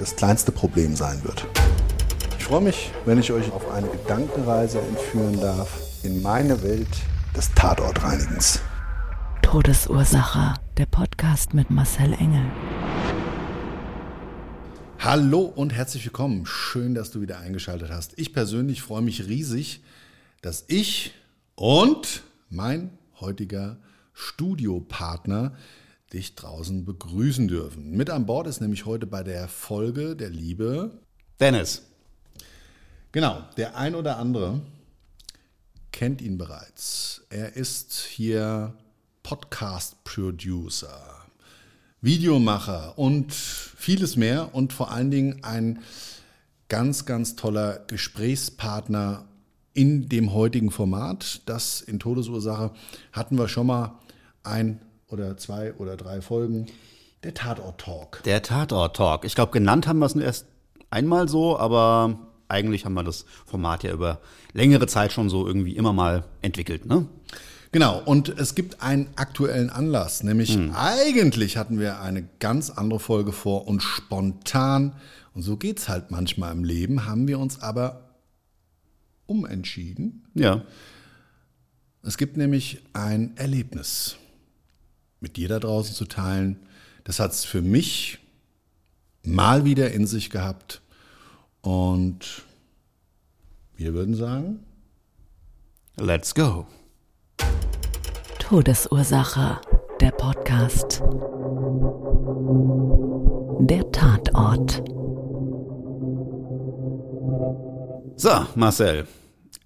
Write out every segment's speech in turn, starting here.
das kleinste Problem sein wird. Ich freue mich, wenn ich euch auf eine Gedankenreise entführen darf in meine Welt des Tatortreinigens. Todesursache. Der Podcast mit Marcel Engel. Hallo und herzlich willkommen. Schön, dass du wieder eingeschaltet hast. Ich persönlich freue mich riesig, dass ich und mein heutiger Studiopartner dich draußen begrüßen dürfen. Mit an Bord ist nämlich heute bei der Folge der Liebe Dennis. Genau, der ein oder andere kennt ihn bereits. Er ist hier Podcast-Producer, Videomacher und vieles mehr und vor allen Dingen ein ganz, ganz toller Gesprächspartner in dem heutigen Format. Das in Todesursache hatten wir schon mal ein oder zwei oder drei Folgen. Der Tatort-Talk. Der Tatort-Talk. Ich glaube, genannt haben wir es nur erst einmal so, aber eigentlich haben wir das Format ja über längere Zeit schon so irgendwie immer mal entwickelt, ne? Genau, und es gibt einen aktuellen Anlass, nämlich hm. eigentlich hatten wir eine ganz andere Folge vor und spontan, und so geht's halt manchmal im Leben, haben wir uns aber umentschieden. Ja. Es gibt nämlich ein Erlebnis mit dir da draußen zu teilen. Das hat es für mich mal wieder in sich gehabt. Und wir würden sagen, let's go. Todesursache, der Podcast. Der Tatort. So, Marcel,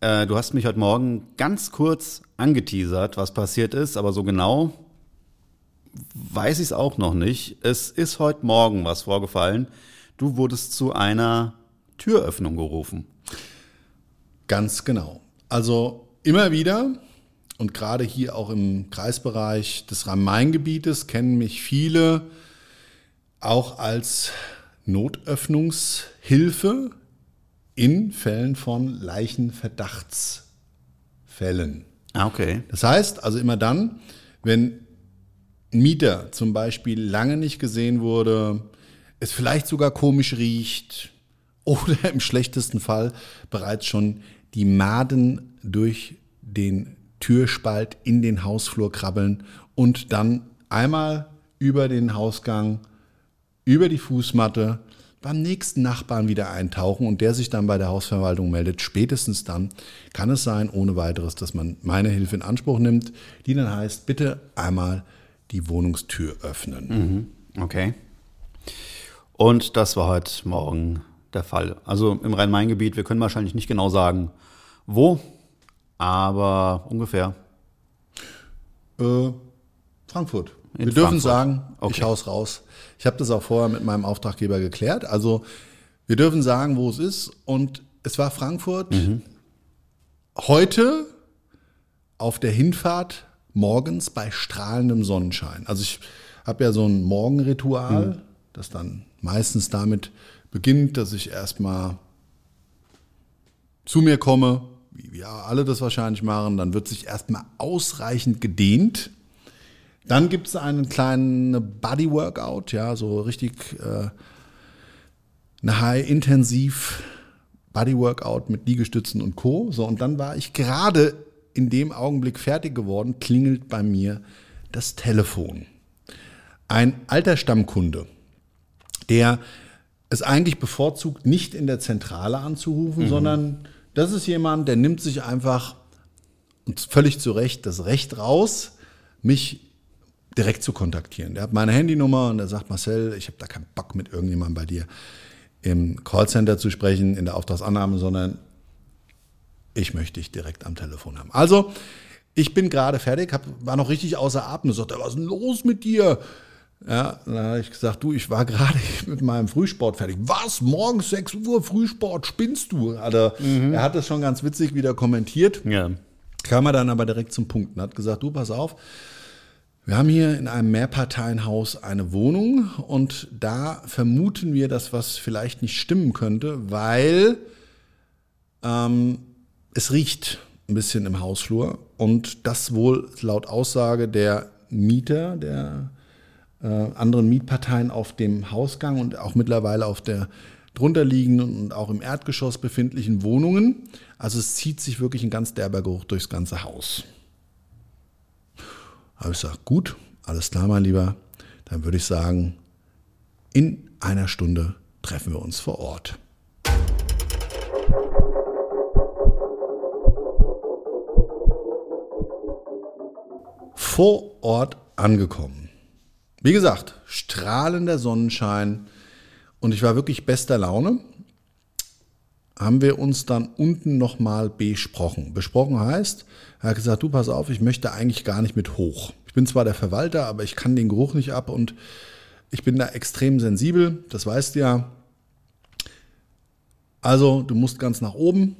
äh, du hast mich heute Morgen ganz kurz angeteasert, was passiert ist, aber so genau weiß ich es auch noch nicht. Es ist heute Morgen was vorgefallen. Du wurdest zu einer Türöffnung gerufen. Ganz genau. Also immer wieder und gerade hier auch im Kreisbereich des Rhein-Main-Gebietes kennen mich viele auch als Notöffnungshilfe in Fällen von Leichenverdachtsfällen. Ah, okay. Das heißt also immer dann, wenn Mieter zum Beispiel lange nicht gesehen wurde, es vielleicht sogar komisch riecht oder im schlechtesten Fall bereits schon die Maden durch den Türspalt in den Hausflur krabbeln und dann einmal über den Hausgang, über die Fußmatte beim nächsten Nachbarn wieder eintauchen und der sich dann bei der Hausverwaltung meldet. Spätestens dann kann es sein, ohne weiteres, dass man meine Hilfe in Anspruch nimmt, die dann heißt, bitte einmal die Wohnungstür öffnen. Mhm. Okay. Und das war heute Morgen der Fall. Also im Rhein-Main-Gebiet, wir können wahrscheinlich nicht genau sagen, wo, aber ungefähr. Äh, Frankfurt. In Wir dürfen Frankfurt. sagen, Okay. ich hau's raus. Ich habe das auch vorher mit meinem Auftraggeber geklärt. Also wir dürfen sagen, wo es ist. Und es war Frankfurt. Mhm. Heute auf der Hinfahrt morgens bei strahlendem Sonnenschein. Also ich habe ja so ein Morgenritual, Mhm. das dann meistens damit beginnt, dass ich erstmal zu mir komme, wie wir alle das wahrscheinlich machen, dann wird sich erstmal ausreichend gedehnt. Dann gibt es einen kleinen Body-Workout, ja, so richtig äh, eine High-Intensiv Body-Workout mit Liegestützen und Co. So, und dann war ich gerade in dem Augenblick fertig geworden, klingelt bei mir das Telefon. Ein alter Stammkunde, der es eigentlich bevorzugt, nicht in der Zentrale anzurufen, sondern das ist jemand, der nimmt sich einfach und völlig zu Recht das Recht raus, mich direkt zu kontaktieren. Der hat meine Handynummer und er sagt, Marcel, ich habe da keinen Bock mit irgendjemandem bei dir im Callcenter zu sprechen, in der Auftragsannahme, sondern ich möchte dich direkt am Telefon haben. Also, ich bin gerade fertig, hab, war noch richtig außer Atem und sagte, was ist denn los mit dir? Ja, dann habe ich gesagt, du, ich war gerade mit meinem Frühsport fertig. Was? Morgens 6 Uhr Frühsport, spinnst du? Also, Er hat das schon ganz witzig wieder kommentiert. Ja. Kam er dann aber direkt zum Punkt und hat gesagt, du, pass auf, wir haben hier in einem Mehrparteienhaus eine Wohnung und da vermuten wir, dass was vielleicht nicht stimmen könnte, weil ähm, es riecht ein bisschen im Hausflur und das wohl laut Aussage der Mieter, der äh, anderen Mietparteien auf dem Hausgang und auch mittlerweile auf der drunterliegenden und auch im Erdgeschoss befindlichen Wohnungen. Also es zieht sich wirklich ein ganz derber Geruch durchs ganze Haus. Habe ich gesagt, gut, alles klar, mein Lieber. Dann würde ich sagen, in einer Stunde treffen wir uns vor Ort. Vor Ort angekommen. Wie gesagt, strahlender Sonnenschein und ich war wirklich bester Laune. Haben wir uns dann unten nochmal besprochen. Besprochen heißt, er hat gesagt, du pass auf, ich möchte eigentlich gar nicht mit hoch. Ich bin zwar der Verwalter, aber ich kann den Geruch nicht ab und ich bin da extrem sensibel, das weißt du ja. Also, du musst ganz nach oben,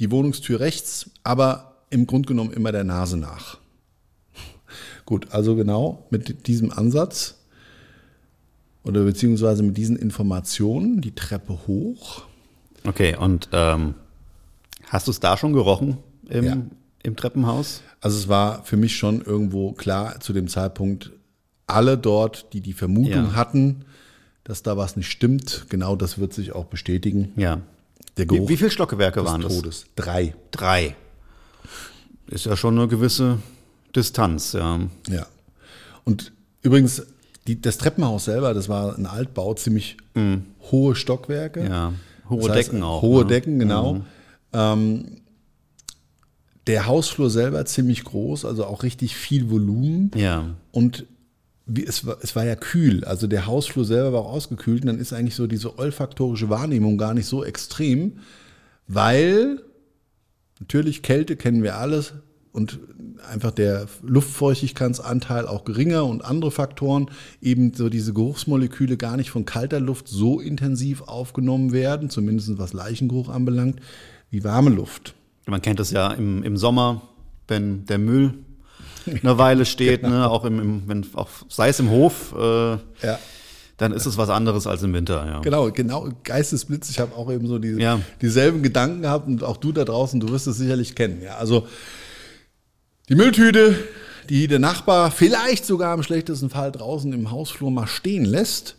die Wohnungstür rechts, aber im Grunde genommen immer der Nase nach. Gut, also genau mit diesem Ansatz oder beziehungsweise mit diesen Informationen die Treppe hoch. Okay, und ähm, hast du es da schon gerochen im, Ja. im Treppenhaus? Also es war für mich schon irgendwo klar zu dem Zeitpunkt, alle dort, die die Vermutung Ja. hatten, dass da was nicht stimmt, genau das wird sich auch bestätigen. Ja. Der Wie, Geruch wie viele Stockwerke waren das? Todes. Drei. Drei. Ist ja schon eine gewisse Distanz, ja. Ja. Und übrigens, die, das Treppenhaus selber, das war ein Altbau, ziemlich hohe Stockwerke. Mhm. Ja. Hohe Das heißt, Decken auch. Hohe ne? Mhm. Decken, genau. Ähm, der Hausflur selber ziemlich groß, also auch richtig viel Volumen. Ja. Und wie, es, war, es war ja kühl, also der Hausflur selber war auch ausgekühlt und dann ist eigentlich so diese olfaktorische Wahrnehmung gar nicht so extrem, weil natürlich Kälte kennen wir alles und einfach der Luftfeuchtigkeitsanteil auch geringer und andere Faktoren, eben so diese Geruchsmoleküle gar nicht von kalter Luft so intensiv aufgenommen werden, zumindest was Leichengeruch anbelangt, wie warme Luft. Man kennt es ja im, im Sommer, wenn der Müll eine Weile steht, Genau. ne, auch im, im wenn auch sei es im Hof, äh, Ja. dann ist es was anderes als im Winter, ja. Genau, genau, Geistesblitz. Ich habe auch eben so diese, Ja. dieselben Gedanken gehabt und auch du da draußen, du wirst es sicherlich kennen. Ja, also die Mülltüte, die der Nachbar vielleicht sogar im schlechtesten Fall draußen im Hausflur mal stehen lässt,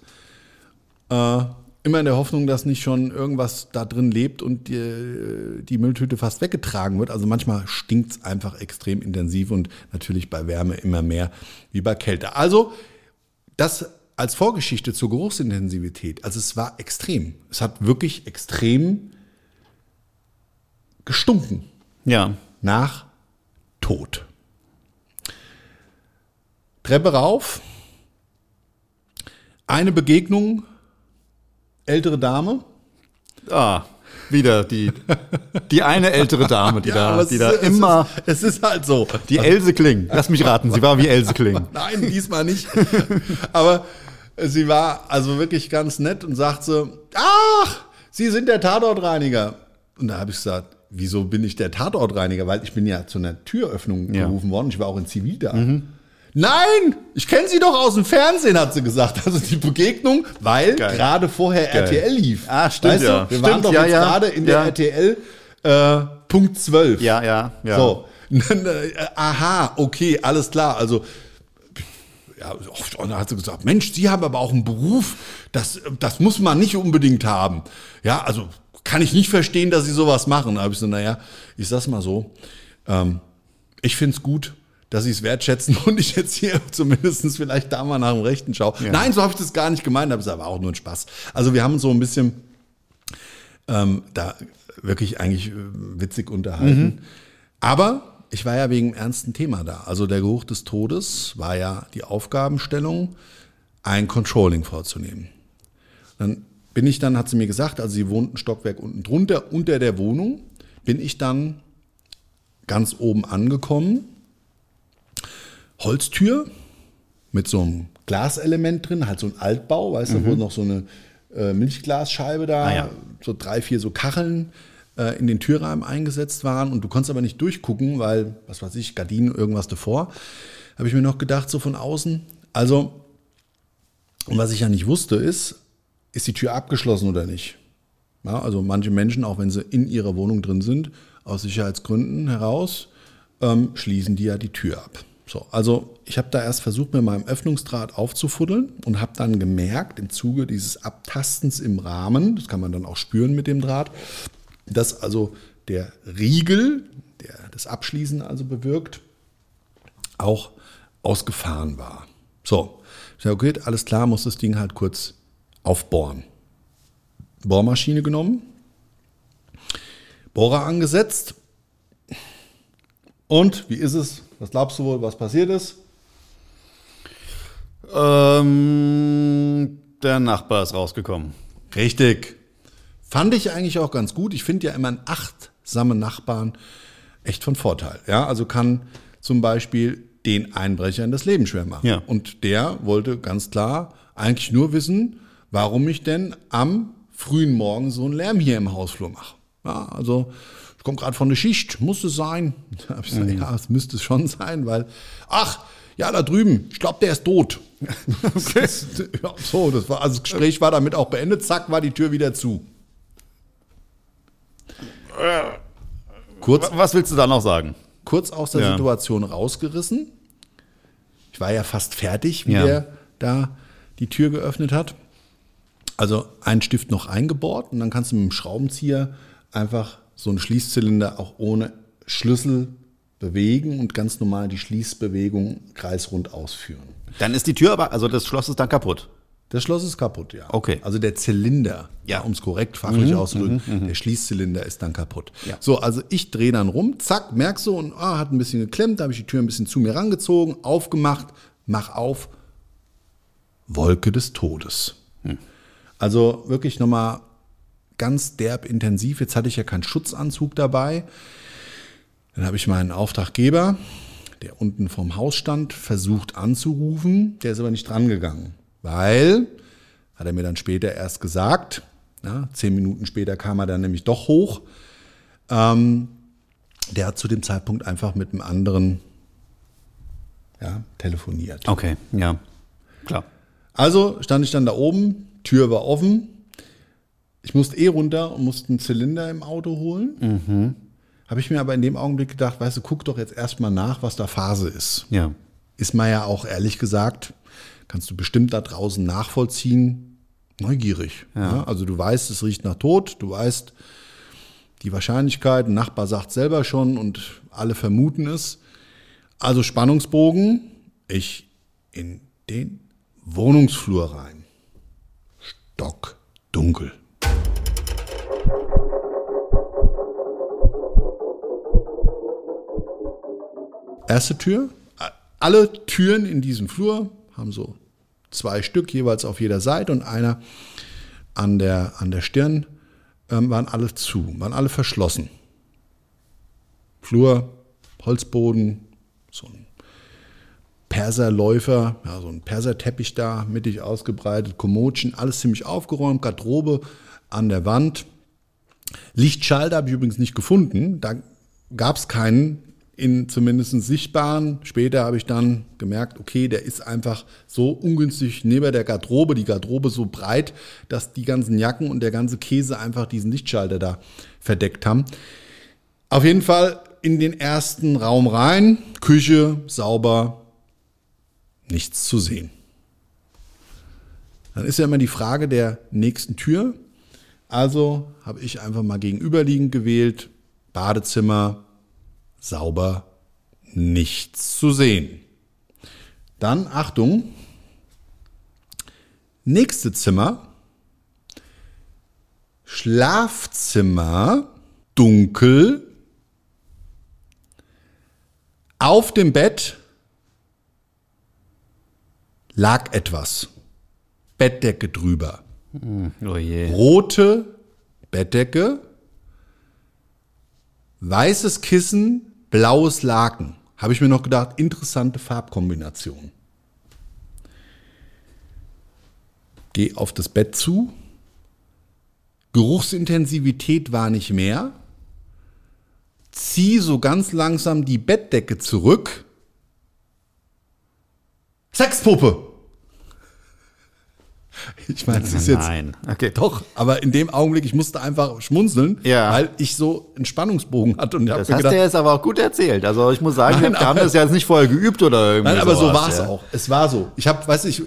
äh, immer in der Hoffnung, dass nicht schon irgendwas da drin lebt und die, die Mülltüte fast weggetragen wird. Also manchmal stinkt es einfach extrem intensiv und natürlich bei Wärme immer mehr wie bei Kälte. Also das als Vorgeschichte zur Geruchsintensivität, also es war extrem. Es hat wirklich extrem gestunken Ja. nach Tod. Treppe rauf, eine Begegnung, ältere Dame. Ah, wieder die, die eine ältere Dame, die da, aber es die da ist- es immer, Ist, es ist halt so. die Else Kling. Lass mich raten, sie war wie Else Kling. Nein, diesmal nicht. Aber sie war also wirklich ganz nett und sagt so, ach, Sie sind der Tatortreiniger. Und da habe ich gesagt, wieso bin ich der Tatortreiniger? Weil ich bin ja zu einer Türöffnung Ja. gerufen worden. Ich war auch in Zivil da. Nein, ich kenne Sie doch aus dem Fernsehen, hat sie gesagt. Also die Begegnung, weil Geil. gerade vorher RTL lief. Ah, stimmt, weißt ja. Du? Wir Stimmt, waren doch ja, jetzt ja. gerade in der RTL äh, Punkt 12. Ja, ja, ja. So, äh, aha, okay, alles klar. Also, ja, und dann hat sie gesagt, Mensch, Sie haben aber auch einen Beruf, das, das muss man nicht unbedingt haben. Ja, also kann ich nicht verstehen, dass Sie sowas machen. Da habe ich so, naja, ich sag's mal so, ähm, ich find's gut, dass sie es wertschätzen und ich jetzt hier zumindest vielleicht da mal nach dem Rechten schaue. Nein, so habe ich das gar nicht gemeint, aber es war auch nur ein Spaß. Also wir haben uns so ein bisschen ähm, da wirklich eigentlich äh, witzig unterhalten. Aber ich war ja wegen einem ernsten Thema da. Also der Geruch des Todes war ja die Aufgabenstellung, ein Controlling vorzunehmen. Dann bin ich dann, hat sie mir gesagt, also sie wohnt ein Stockwerk unten drunter, unter der Wohnung, bin ich dann ganz oben angekommen. Holztür mit so einem Glaselement drin, halt so ein Altbau, weißt du, wo noch so eine äh, Milchglasscheibe da, Ah, ja. so drei, vier so Kacheln äh, in den Türrahmen eingesetzt waren und du konntest aber nicht durchgucken, weil, was weiß ich, Gardinen, irgendwas davor. Habe ich mir noch gedacht, so von außen. Also, und was ich ja nicht wusste, ist, ist die Tür abgeschlossen oder nicht? Ja, also manche Menschen, auch wenn sie in ihrer Wohnung drin sind, aus Sicherheitsgründen heraus, ähm, schließen die ja die Tür ab. So, also ich habe da erst versucht, mit meinem Öffnungsdraht aufzufuddeln und habe dann gemerkt, im Zuge dieses Abtastens im Rahmen, das kann man dann auch spüren mit dem Draht, dass also der Riegel, der das Abschließen also bewirkt, auch ausgefahren war. So, ich sage, okay, alles klar, muss das Ding halt kurz aufbohren. Bohrmaschine genommen, Bohrer angesetzt und wie ist es? Was glaubst du wohl, was passiert ist? Ähm, der Nachbar ist rausgekommen. Richtig. Fand ich eigentlich auch ganz gut. Ich finde ja immer einen achtsamen Nachbarn echt von Vorteil. Ja, also kann zum Beispiel den Einbrechern das Leben schwer machen. Ja. Und der wollte ganz klar eigentlich nur wissen, warum ich denn am frühen Morgen so einen Lärm hier im Hausflur mache. Ja, also ich komme gerade von der Schicht, muss es sein? Da hab ich gesagt, ja, es müsste es schon sein, weil, ach, ja, da drüben, ich glaube, der ist tot. ja, so, das war, also das Gespräch war damit auch beendet, zack, war die Tür wieder zu. Kurz, Was willst du da noch sagen? kurz aus der Ja. Situation rausgerissen. Ich war ja fast fertig, wie Ja. der da die Tür geöffnet hat. Also ein Stift noch eingebohrt und dann kannst du mit dem Schraubenzieher einfach so einen Schließzylinder auch ohne Schlüssel bewegen und ganz normal die Schließbewegung kreisrund ausführen. Dann ist die Tür aber, also das Schloss ist dann kaputt. Das Schloss ist kaputt, ja. Okay. Also der Zylinder, Ja. um es korrekt fachlich auszudrücken, der Schließzylinder ist dann kaputt. Ja. So, also ich drehe dann rum, zack, merk so und ah, hat ein bisschen geklemmt, da habe ich die Tür ein bisschen zu mir rangezogen, aufgemacht, mach auf, Wolke des Todes. Also wirklich nochmal ganz derb intensiv. Jetzt hatte ich ja keinen Schutzanzug dabei. Dann habe ich meinen Auftraggeber, der unten vorm Haus stand, versucht anzurufen. Der ist aber nicht drangegangen, weil, hat er mir dann später erst gesagt, ja, zehn Minuten später kam er dann nämlich doch hoch. Ähm, der hat zu dem Zeitpunkt einfach mit einem anderen ja, telefoniert. Okay, ja. Klar. Also stand ich dann da oben, Tür war offen. Ich musste eh runter und musste einen Zylinder im Auto holen. Habe ich mir aber in dem Augenblick gedacht, weißt du, guck doch jetzt erstmal nach, was da Phase ist. Ja. Ist man ja auch ehrlich gesagt, kannst du bestimmt da draußen nachvollziehen, neugierig. Ja. also du weißt, es riecht nach Tod, du weißt die Wahrscheinlichkeit, ein Nachbar sagt selber schon und alle vermuten es. Also Spannungsbogen, ich in den Wohnungsflur rein. Stockdunkel. Erste Tür. Alle Türen in diesem Flur haben so zwei Stück jeweils auf jeder Seite und einer an der, an der Stirn ähm, waren alle zu, waren alle verschlossen. Flur, Holzboden, so ein Perserläufer, ja, so ein Perserteppich da, mittig ausgebreitet, Kommodchen, alles ziemlich aufgeräumt, Garderobe an der Wand. Lichtschalter habe ich übrigens nicht gefunden. Da gab es keinen in zumindest sichtbaren. Später habe ich dann gemerkt, okay, der ist einfach so ungünstig neben der Garderobe, die Garderobe so breit, dass die ganzen Jacken und der ganze Käse einfach diesen Lichtschalter da verdeckt haben. Auf jeden Fall in den ersten Raum rein, Küche sauber, nichts zu sehen. Dann ist ja immer die Frage der nächsten Tür. Also habe ich einfach mal gegenüberliegend gewählt, Badezimmer, sauber, nichts zu sehen. Dann, Achtung, nächste Zimmer, Schlafzimmer, dunkel, auf dem Bett lag etwas. Bettdecke drüber. Oh je. Rote Bettdecke, weißes Kissen, blaues Laken. Habe ich mir noch gedacht, interessante Farbkombination. Geh auf das Bett zu. Geruchsintensivität war nicht mehr. Zieh so ganz langsam die Bettdecke zurück. Sexpuppe! Ich meine, es ist jetzt Nein. Okay. doch, aber in dem Augenblick, ich musste einfach schmunzeln, Ja. weil ich so einen Spannungsbogen hatte und Das hast du gedacht, jetzt aber auch gut erzählt. Also ich muss sagen, Nein, wir haben aber- das ja jetzt nicht vorher geübt oder irgendwie nein, aber so sowas, war es ja. auch. Es war so. Ich habe, weißt du, ich,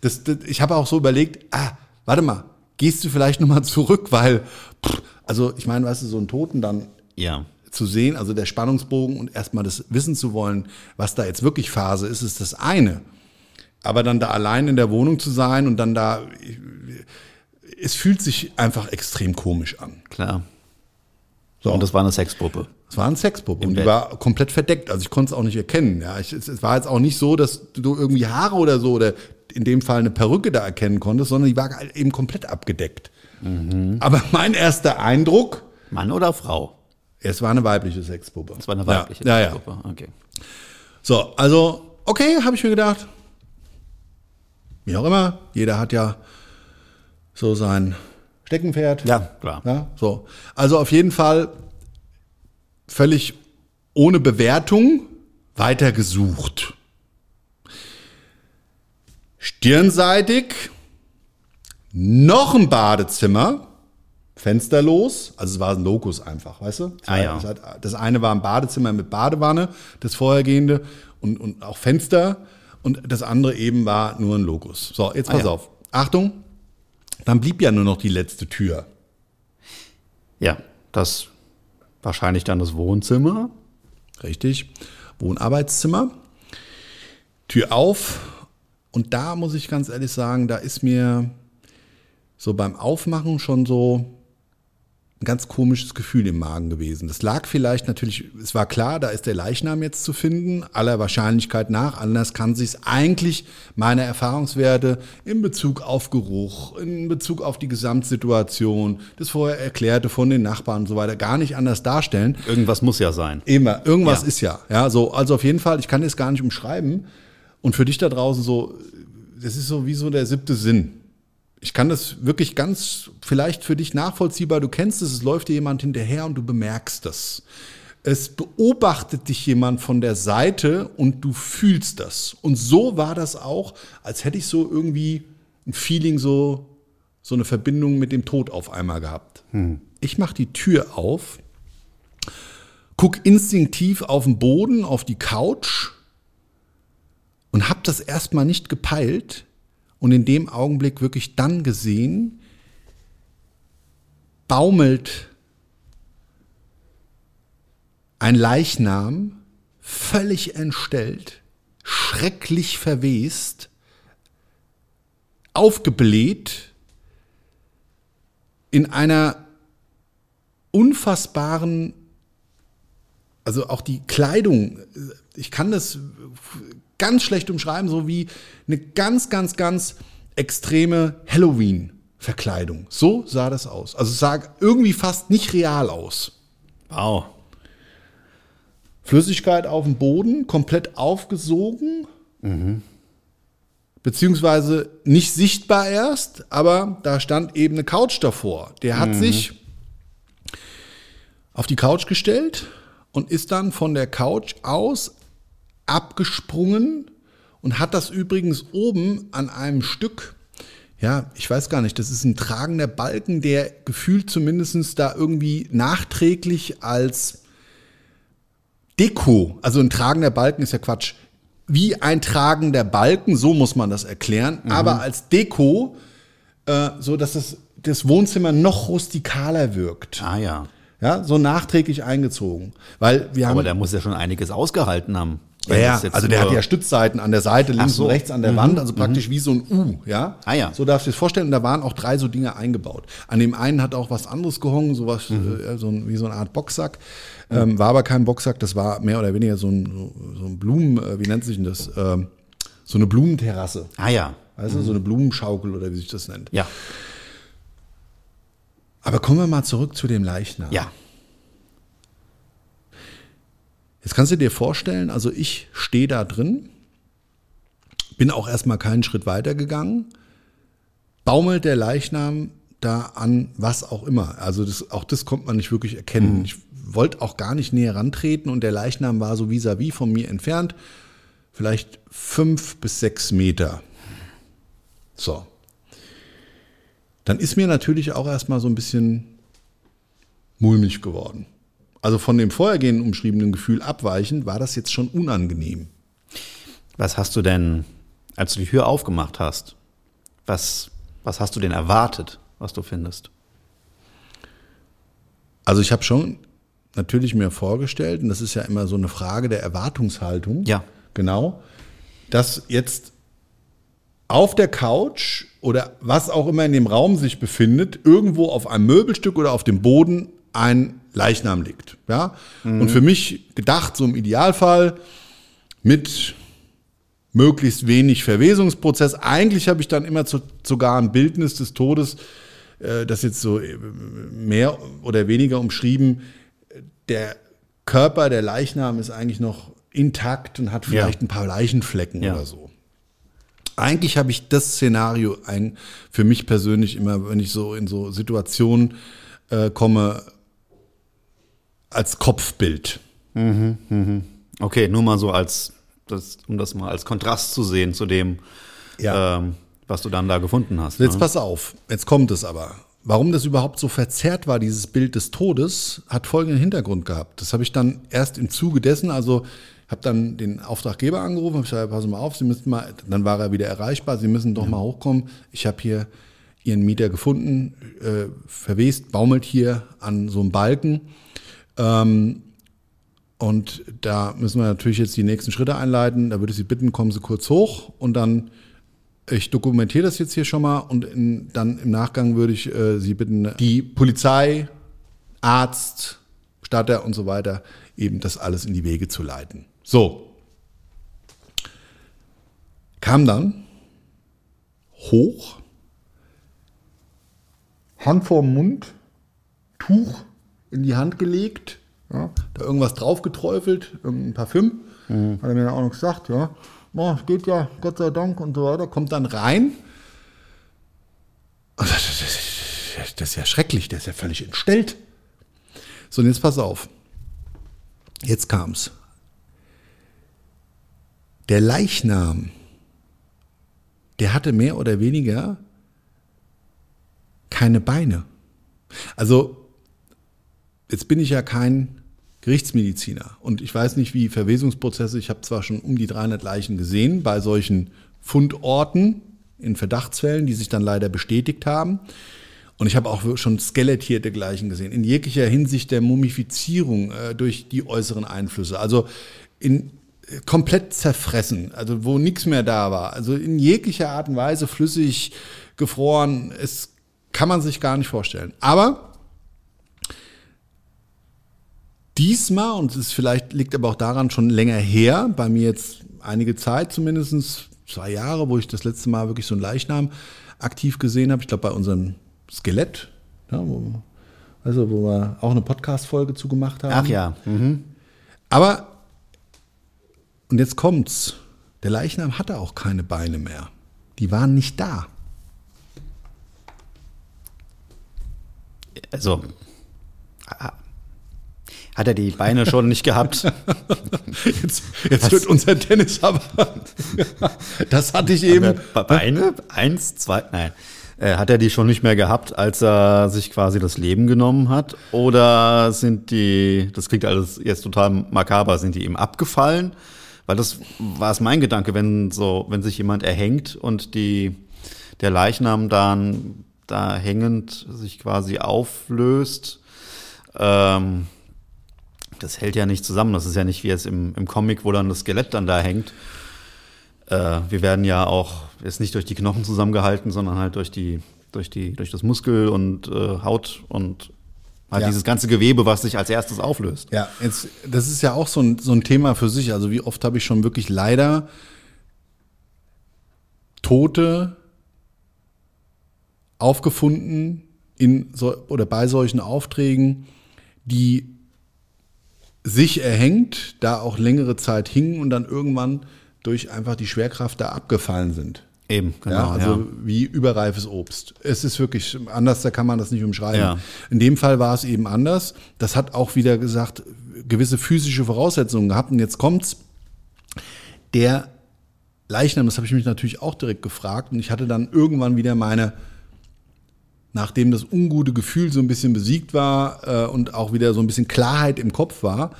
das, das, ich habe auch so überlegt, ah, warte mal, gehst du vielleicht nochmal zurück, weil, pff, also ich meine, weißt du, so einen Toten dann Ja. zu sehen, also der Spannungsbogen und erstmal das wissen zu wollen, was da jetzt wirklich Phase ist, ist das eine. Aber dann da allein in der Wohnung zu sein und dann da, es fühlt sich einfach extrem komisch an. Klar. So. Und das war eine Sexpuppe. Es war ein Sexpuppe Im und die Bett. war komplett verdeckt. Also ich konnte es auch nicht erkennen. Ja, ich, es, es war jetzt auch nicht so, dass du irgendwie Haare oder so oder in dem Fall eine Perücke da erkennen konntest, sondern die war halt eben komplett abgedeckt. Mhm. Aber mein erster Eindruck, Mann oder Frau? es war eine weibliche Sexpuppe. Das war eine weibliche Ja, ja, ja. Sexpuppe. Okay. So, also okay, habe ich mir gedacht. Wie auch immer, jeder hat ja so sein Steckenpferd. Ja, klar. Ja, so. Also auf jeden Fall völlig ohne Bewertung weitergesucht. Stirnseitig, noch ein Badezimmer, fensterlos, also es war ein Lokus einfach, weißt du? Es Ah, ja. Das eine war ein Badezimmer mit Badewanne, das vorhergehende und, und auch Fenster und das andere eben war nur ein Lokus. So, jetzt pass Ah, ja. auf. Achtung, dann blieb ja nur noch die letzte Tür. Ja, das wahrscheinlich dann das Wohnzimmer. Richtig. Wohnarbeitszimmer. Tür auf. Und da muss ich ganz ehrlich sagen, da ist mir so beim Aufmachen schon so ein ganz komisches Gefühl im Magen gewesen. Das lag vielleicht natürlich, es war klar, da ist der Leichnam jetzt zu finden, aller Wahrscheinlichkeit nach. Anders kann sich es eigentlich meine Erfahrungswerte in Bezug auf Geruch, in Bezug auf die Gesamtsituation, das vorher Erklärte von den Nachbarn und so weiter gar nicht anders darstellen. Irgendwas muss ja sein. Immer, irgendwas Ja. ist ja. Ja, so, also auf jeden Fall, ich kann das gar nicht umschreiben. Und für dich da draußen so, das ist so wie so der siebte Sinn. Ich kann das wirklich ganz, vielleicht für dich nachvollziehbar. Du kennst es, es läuft dir jemand hinterher und du bemerkst das. Es beobachtet dich jemand von der Seite und du fühlst das. Und so war das auch, als hätte ich so irgendwie ein Feeling, so, so eine Verbindung mit dem Tod auf einmal gehabt. Ich mache die Tür auf guck instinktiv auf den Boden, auf die Couch und hab das erstmal nicht gepeilt und in dem Augenblick wirklich dann gesehen, baumelt ein Leichnam, völlig entstellt, schrecklich verwest, aufgebläht, in einer unfassbaren also auch die Kleidung, ich kann das ganz schlecht umschreiben, so wie eine ganz, ganz, ganz extreme Halloween-Verkleidung. So sah das aus. Also es sah irgendwie fast nicht real aus. Wow. Flüssigkeit auf dem Boden, komplett aufgesogen. Beziehungsweise nicht sichtbar erst, aber da stand eben eine Couch davor. Der hat sich auf die Couch gestellt und ist dann von der Couch aus abgesprungen und hat das übrigens oben an einem Stück, ja, ich weiß gar nicht, das ist ein tragender Balken, der gefühlt zumindest da irgendwie nachträglich als Deko, also ein tragender Balken ist ja Quatsch, wie ein tragender Balken, so muss man das erklären, aber als Deko, äh, so dass das, das Wohnzimmer noch rustikaler wirkt. Ah ja. Ja, so nachträglich eingezogen. Weil wir haben. Aber der muss ja schon einiges ausgehalten haben. Ja, ja, also der hat ja Stützseiten an der Seite, links so. und rechts an der Wand, also praktisch wie so ein U, ja. Ah, ja. So darfst du dir das vorstellen, und da waren auch drei so Dinge eingebaut. An dem einen hat auch was anderes gehongen, sowas, äh, so ein, wie so eine Art Boxsack. Ähm, war aber kein Boxsack, das war mehr oder weniger so ein, so, so ein Blumen, äh, wie nennt sich denn das? Ähm, so eine Blumenterrasse. Ah ja. Weißt du, so eine Blumenschaukel oder wie sich das nennt. Ja. Aber kommen wir mal zurück zu dem Leichnam. Ja. Jetzt kannst du dir vorstellen, also ich stehe da drin, bin auch erstmal keinen Schritt weiter gegangen, baumelt der Leichnam da an was auch immer. Also das, auch das konnte man nicht wirklich erkennen. Ich wollte auch gar nicht näher rantreten und der Leichnam war so vis-à-vis von mir entfernt, vielleicht fünf bis sechs Meter. So. Dann ist mir natürlich auch erstmal so ein bisschen mulmig geworden. Also von dem vorhergehenden umschriebenen Gefühl abweichend war das jetzt schon unangenehm. Was hast du denn, als du die Tür aufgemacht hast, was, was hast du denn erwartet, was du findest? Also ich habe schon natürlich mir vorgestellt, und das ist ja immer so eine Frage der Erwartungshaltung. Ja. Genau. Dass jetzt auf der Couch oder was auch immer in dem Raum sich befindet, irgendwo auf einem Möbelstück oder auf dem Boden ein Leichnam liegt. Ja? Und für mich gedacht, so im Idealfall mit möglichst wenig Verwesungsprozess. Eigentlich habe ich dann immer zu, sogar ein Bildnis des Todes, äh, das jetzt so äh, mehr oder weniger umschrieben. Der Körper, der Leichnam ist eigentlich noch intakt und hat vielleicht Ja. ein paar Leichenflecken Ja. oder so. Eigentlich habe ich das Szenario ein, für mich persönlich immer, wenn ich so in so Situationen äh, komme, als Kopfbild. Okay, nur mal so als, das, um das mal als Kontrast zu sehen zu dem, Ja. ähm, was du dann da gefunden hast. Jetzt ne? pass auf, jetzt kommt es aber. Warum das überhaupt so verzerrt war, dieses Bild des Todes, hat folgenden Hintergrund gehabt. Das habe ich dann erst im Zuge dessen, also habe dann den Auftraggeber angerufen, habe gesagt, passen mal auf, Sie müssen mal, dann war er wieder erreichbar, Sie müssen doch mal hochkommen. Ich habe hier Ihren Mieter gefunden, äh, verwest, baumelt hier an so einem Balken. Ähm, und da müssen wir natürlich jetzt die nächsten Schritte einleiten. Da würde ich Sie bitten, kommen Sie kurz hoch und dann ich dokumentiere das jetzt hier schon mal und in, dann im Nachgang würde ich äh, Sie bitten, die Polizei, Arzt, Statter und so weiter, eben das alles in die Wege zu leiten. So. Kam dann hoch, Hand vorm Mund, Tuch in die Hand gelegt, ja, da irgendwas drauf geträufelt, irgendein Parfüm, hat er mir dann auch noch gesagt, ja, oh, geht ja, Gott sei Dank und so weiter, kommt dann rein. Und das, das, das ist ja schrecklich, der ist ja völlig entstellt. So, und jetzt pass auf. Jetzt kam's. Der Leichnam, der hatte mehr oder weniger keine Beine. Also, jetzt bin ich ja kein Gerichtsmediziner und ich weiß nicht, wie Verwesungsprozesse, ich habe zwar schon um die 300 Leichen gesehen bei solchen Fundorten in Verdachtsfällen, die sich dann leider bestätigt haben. Und ich habe auch schon skelettierte Gleichen gesehen, in jeglicher Hinsicht der Mumifizierung äh, durch die äußeren Einflüsse. Also in äh, komplett zerfressen, also wo nichts mehr da war. Also in jeglicher Art und Weise flüssig, gefroren. Es kann man sich gar nicht vorstellen. Aber diesmal, und es vielleicht liegt aber auch daran schon länger her, bei mir jetzt einige Zeit, zumindest zwei Jahre, wo ich das letzte Mal wirklich so einen Leichnam aktiv gesehen habe. Ich glaube, bei unserem Skelett, ja, wo, also wo wir auch eine Podcast-Folge zu gemacht haben. Ach ja. Mhm. Aber, und jetzt kommt's, der Leichnam hatte auch keine Beine mehr. Die waren nicht da. Also, ah, hat er die Beine schon nicht gehabt? Jetzt, jetzt wird unser Dennis aber. das hatte ich eben. Be- Beine? Eins, zwei, nein. Äh, Hat er die schon nicht mehr gehabt, als er sich quasi das Leben genommen hat? Oder sind die, das klingt alles jetzt total makaber, sind die ihm abgefallen? Weil das war es mein Gedanke, wenn so, wenn sich jemand erhängt und die, der Leichnam dann da hängend sich quasi auflöst, Ähm, das hält ja nicht zusammen. Das ist ja nicht wie jetzt im, im Comic, wo dann das Skelett dann da hängt. Äh, wir werden ja auch jetzt nicht durch die Knochen zusammengehalten, sondern halt durch die, durch die, durch das Muskel und äh, Haut und halt Ja. dieses ganze Gewebe, was sich als erstes auflöst. Ja, jetzt, das ist ja auch so ein, so ein Thema für sich. Also wie oft habe ich schon wirklich leider Tote aufgefunden in so, oder bei solchen Aufträgen, die sich erhängt, da auch längere Zeit hingen und dann irgendwann durch einfach die Schwerkraft da abgefallen sind. Eben, genau. ja, also ja. wie überreifes Obst. Es ist wirklich anders, da kann man das nicht umschreiben. Ja. In dem Fall war es eben anders. Das hat auch wieder gesagt, gewisse physische Voraussetzungen gehabt. Und jetzt kommt's. Der Leichnam, das habe ich mich natürlich auch direkt gefragt. Und ich hatte dann irgendwann wieder meine, nachdem das ungute Gefühl so ein bisschen besiegt war äh, und auch wieder so ein bisschen Klarheit im Kopf war,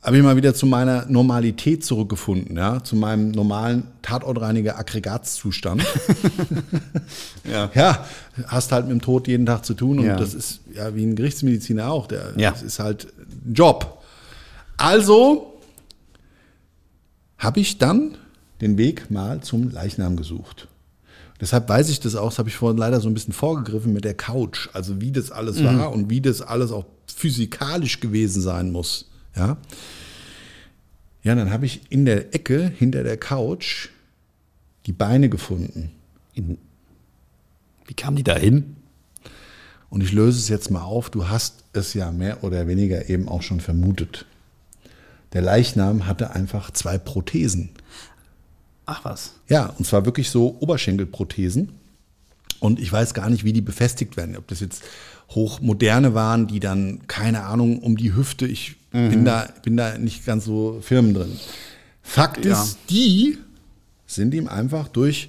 habe ich mal wieder zu meiner Normalität zurückgefunden, ja, zu meinem normalen Tatortreiniger Aggregatzustand. Ja. ja, hast halt mit dem Tod jeden Tag zu tun und Ja. das ist ja wie ein Gerichtsmediziner auch, der Ja. das ist halt ein Job. Also habe ich dann den Weg mal zum Leichnam gesucht. Deshalb weiß ich das auch, das habe ich vorhin leider so ein bisschen vorgegriffen mit der Couch, also wie das alles war und wie das alles auch physikalisch gewesen sein muss. Ja, ja dann habe ich in der Ecke hinter der Couch die Beine gefunden. In, wie kam die da hin? Und ich löse es jetzt mal auf. Du hast es ja mehr oder weniger eben auch schon vermutet. Der Leichnam hatte einfach zwei Prothesen. Ach was. Ja, und zwar wirklich so Oberschenkelprothesen. Und ich weiß gar nicht, wie die befestigt werden. Ob das jetzt hochmoderne waren, die dann, keine Ahnung, um die Hüfte. Ich bin, da, bin da nicht ganz so firm drin. Fakt Ja. ist, die sind ihm einfach durch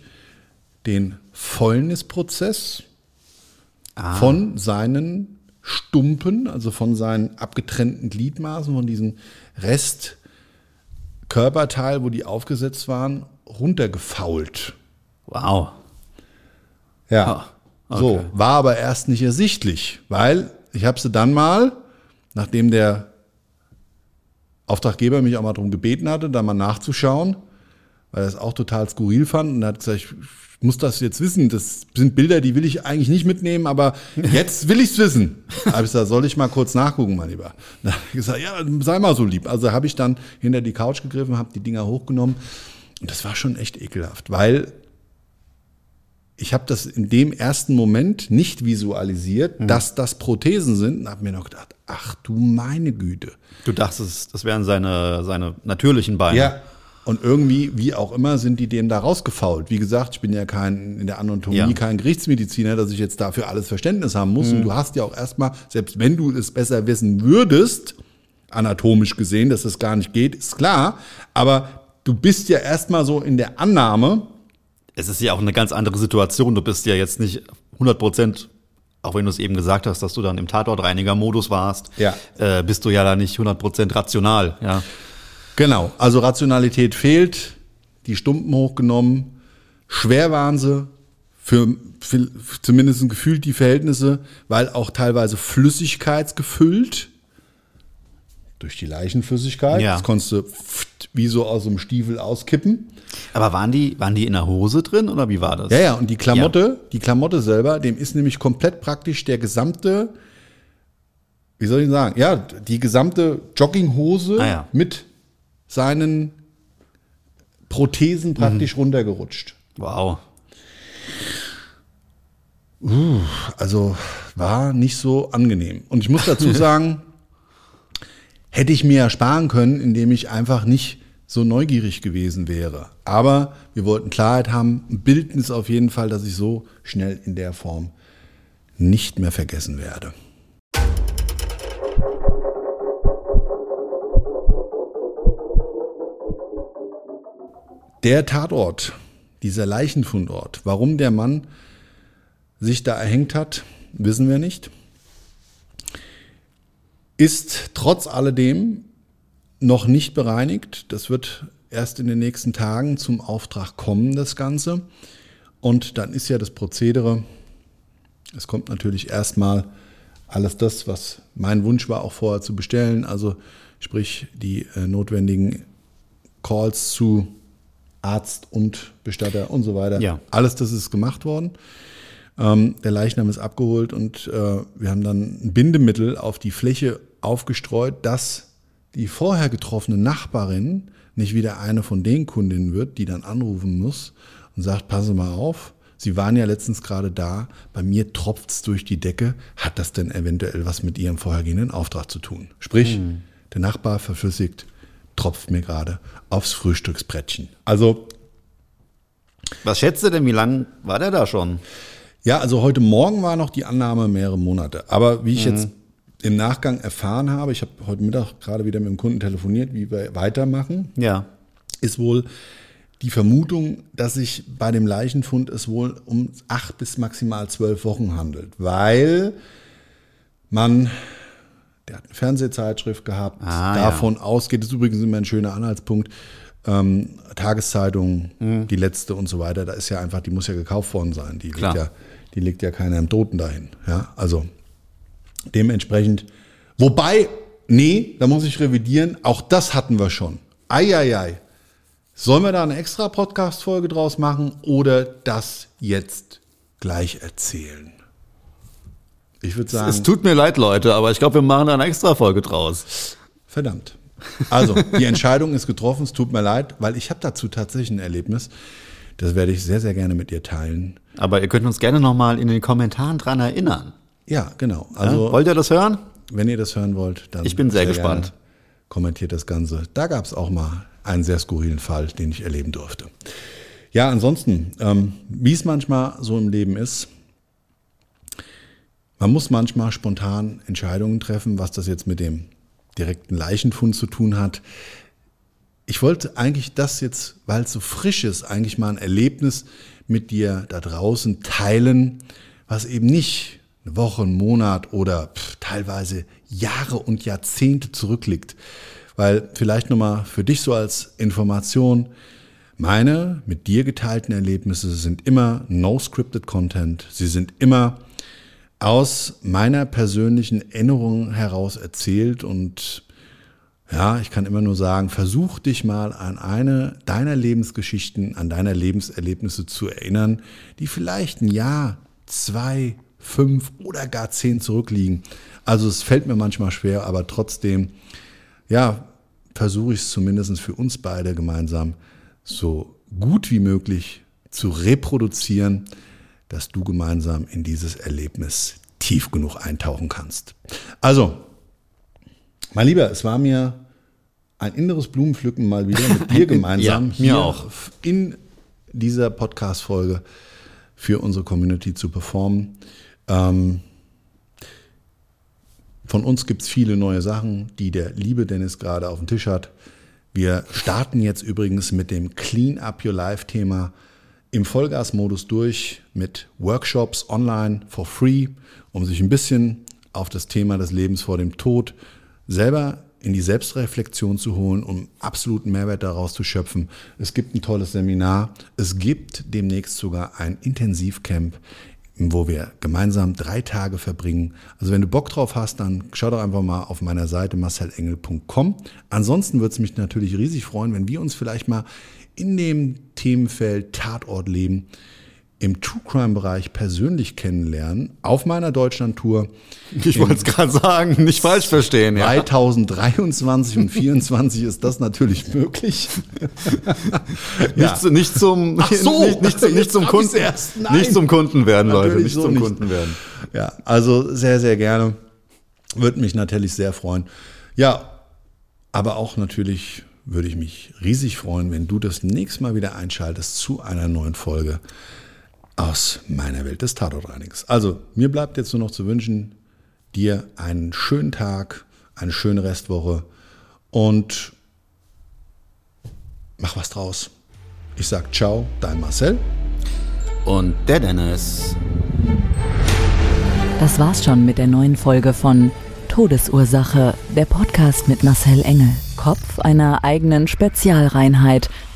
den Fäulnisprozess von seinen Stumpen, also von seinen abgetrennten Gliedmaßen, von diesem Restkörperteil, wo die aufgesetzt waren, runtergefault. Wow. Ja. So, okay. war aber erst nicht ersichtlich, weil ich habe sie dann mal, nachdem der Auftraggeber mich auch mal darum gebeten hatte, da mal nachzuschauen, weil er es auch total skurril fand und er hat gesagt, ich muss das jetzt wissen, das sind Bilder, die will ich eigentlich nicht mitnehmen, aber jetzt will ich es wissen. Da habe ich gesagt, soll ich mal kurz nachgucken, mein Lieber. Da habe ich gesagt, ja, sei mal so lieb. Also habe ich dann hinter die Couch gegriffen, habe die Dinger hochgenommen und das war schon echt ekelhaft, weil ich habe das in dem ersten Moment nicht visualisiert, dass das Prothesen sind und habe mir noch gedacht, ach du meine Güte. Du dachtest, das wären seine, seine natürlichen Beine. Ja. Und irgendwie, wie auch immer, sind die denen da rausgefault. Wie gesagt, ich bin ja kein in der Anatomie Ja. kein Gerichtsmediziner, dass ich jetzt dafür alles Verständnis haben muss. Und du hast ja auch erstmal, selbst wenn du es besser wissen würdest, anatomisch gesehen, dass das gar nicht geht, ist klar. Aber du bist ja erstmal so in der Annahme, Es ist ja auch eine ganz andere Situation. Du bist ja jetzt nicht 100 Prozent, auch wenn du es eben gesagt hast, dass du dann im Tatortreiniger-Modus warst, Ja. äh, bist du ja da nicht 100 Prozent rational. Ja. Genau, also Rationalität fehlt, die Stumpen hochgenommen, schwer waren sie, für, für zumindest gefühlt die Verhältnisse, weil auch teilweise flüssigkeitsgefüllt, durch die Leichenflüssigkeit, Ja. das konntest du wie so aus so einem Stiefel auskippen. Aber waren die, waren die in der Hose drin oder wie war das? Ja, ja, und die Klamotte, die Klamotte selber, dem ist nämlich komplett praktisch der gesamte, wie soll ich sagen, ja, die gesamte Jogginghose Ah, ja. mit seinen Prothesen praktisch Mhm. runtergerutscht. Wow. Also war nicht so angenehm. Und ich muss dazu sagen, hätte ich mir ersparen können, indem ich einfach nicht so neugierig gewesen wäre. Aber wir wollten Klarheit haben, ein Bildnis auf jeden Fall, dass ich so schnell in der Form nicht mehr vergessen werde. Der Tatort, dieser Leichenfundort, warum der Mann sich da erhängt hat, wissen wir nicht. Ist trotz alledem noch nicht bereinigt. Das wird erst in den nächsten Tagen zum Auftrag kommen, das Ganze. Und dann ist ja das Prozedere, es kommt natürlich erstmal alles das, was mein Wunsch war, auch vorher zu bestellen. Also sprich die äh, notwendigen Calls zu Arzt und Bestatter und so weiter. Ja. Alles das ist gemacht worden. Ähm, der Leichnam ist abgeholt und äh, wir haben dann ein Bindemittel auf die Fläche aufgestreut, dass die vorher getroffene Nachbarin nicht wieder eine von den Kundinnen wird, die dann anrufen muss und sagt, passe mal auf, Sie waren ja letztens gerade da, bei mir tropft's durch die Decke, hat das denn eventuell was mit Ihrem vorhergehenden Auftrag zu tun? Sprich, der Nachbar verflüssigt, tropft mir gerade aufs Frühstücksbrettchen. Also Was schätzt du denn, wie lang war der da schon? Ja, also heute Morgen war noch die Annahme mehrere Monate. Aber wie ich jetzt im Nachgang erfahren habe, ich habe heute Mittag gerade wieder mit dem Kunden telefoniert, wie wir weitermachen, Ja. ist wohl die Vermutung, dass sich bei dem Leichenfund es wohl um acht bis maximal zwölf Wochen handelt, weil man, der hat eine Fernsehzeitschrift gehabt, Ah, davon ausgeht, ist übrigens immer ein schöner Anhaltszpunkt, ähm, Tageszeitung, Mhm. die letzte und so weiter, da ist ja einfach, die muss ja gekauft worden sein, die Klar. liegt ja, die legt ja keiner im Toten dahin, ja, also dementsprechend, wobei, nee, da muss ich revidieren, auch das hatten wir schon, Eieiei, Sollen wir da eine extra Podcast-Folge draus machen oder das jetzt gleich erzählen? Ich würde sagen, Es tut mir leid, Leute, aber ich glaube, wir machen da eine extra Folge draus. verdammt. Also, die Entscheidung ist getroffen, es tut mir leid, weil ich habe dazu tatsächlich ein Erlebnis. Das werde ich sehr, sehr gerne mit dir teilen. Aber ihr könnt uns gerne nochmal in den Kommentaren dran erinnern. Ja, genau. Also, Also, Wollt ihr das hören? wenn ihr das hören wollt, dann Ich bin sehr gerne gespannt. Kommentiert das Ganze. Da gab es auch mal einen sehr skurrilen Fall, den ich erleben durfte. Ja, ansonsten, ähm, wie es manchmal so im Leben ist, man muss manchmal spontan Entscheidungen treffen, was das jetzt mit dem direkten Leichenfund zu tun hat. Ich wollte eigentlich das jetzt, weil es so frisch ist, eigentlich mal ein Erlebnis mit dir da draußen teilen, was eben nicht eine Woche, einen Monat oder pff, teilweise Jahre und Jahrzehnte zurückliegt. Weil vielleicht nochmal für dich so als Information, meine mit dir geteilten Erlebnisse sind immer no-scripted Content. Sie sind immer aus meiner persönlichen Erinnerung heraus erzählt und ja, ich kann immer nur sagen, versuch dich mal an eine deiner Lebensgeschichten, an deiner Lebenserlebnisse zu erinnern, die vielleicht ein Jahr, zwei, fünf oder gar zehn zurückliegen. Also es fällt mir manchmal schwer, aber trotzdem, ja, versuche ich es zumindest für uns beide gemeinsam so gut wie möglich zu reproduzieren, dass du gemeinsam in dieses Erlebnis tief genug eintauchen kannst. Also, mein Lieber, es war mir ein inneres Blumenpflücken mal wieder mit dir gemeinsam Ja, mir hier auch. in dieser Podcast-Folge für unsere Community zu performen. Ähm, von uns gibt es viele neue Sachen, die der liebe Dennis gerade auf dem Tisch hat. Wir starten jetzt übrigens mit dem Clean Up Your Life Thema im Vollgasmodus durch mit Workshops online for free, um sich ein bisschen auf das Thema des Lebens vor dem Tod selber in die Selbstreflexion zu holen, um absoluten Mehrwert daraus zu schöpfen. Es gibt ein tolles Seminar. Es gibt demnächst sogar ein Intensivcamp, wo wir gemeinsam drei Tage verbringen. Also wenn du Bock drauf hast, dann schau doch einfach mal auf meiner Seite marcelengel.com. Ansonsten würde es mich natürlich riesig freuen, wenn wir uns vielleicht mal in dem Themenfeld Tatortleben im True Crime Bereich persönlich kennenlernen auf meiner Deutschland-Tour. Ich wollte es gerade sagen, nicht falsch verstehen. Ja. 2023 und 2024 ist das natürlich möglich. Nicht, zu, nicht zum, Ach so, nicht, nicht, zum- nicht zum Kunden, nicht zum Kunden werden, Leute, Natürlich nicht so zum nicht. Kunden werden. Ja, also sehr, sehr gerne. Würde mich natürlich sehr freuen. Ja, aber auch natürlich würde ich mich riesig freuen, wenn du das nächste Mal wieder einschaltest zu einer neuen Folge aus meiner Welt des Tatortreinigers. Also, mir bleibt jetzt nur noch zu wünschen, dir einen schönen Tag, eine schöne Restwoche und mach was draus. Ich sag ciao, dein Marcel. Und der Dennis. Das war's schon mit der neuen Folge von Todesursache, der Podcast mit Marcel Engel. Kopf einer eigenen Spezialreinheit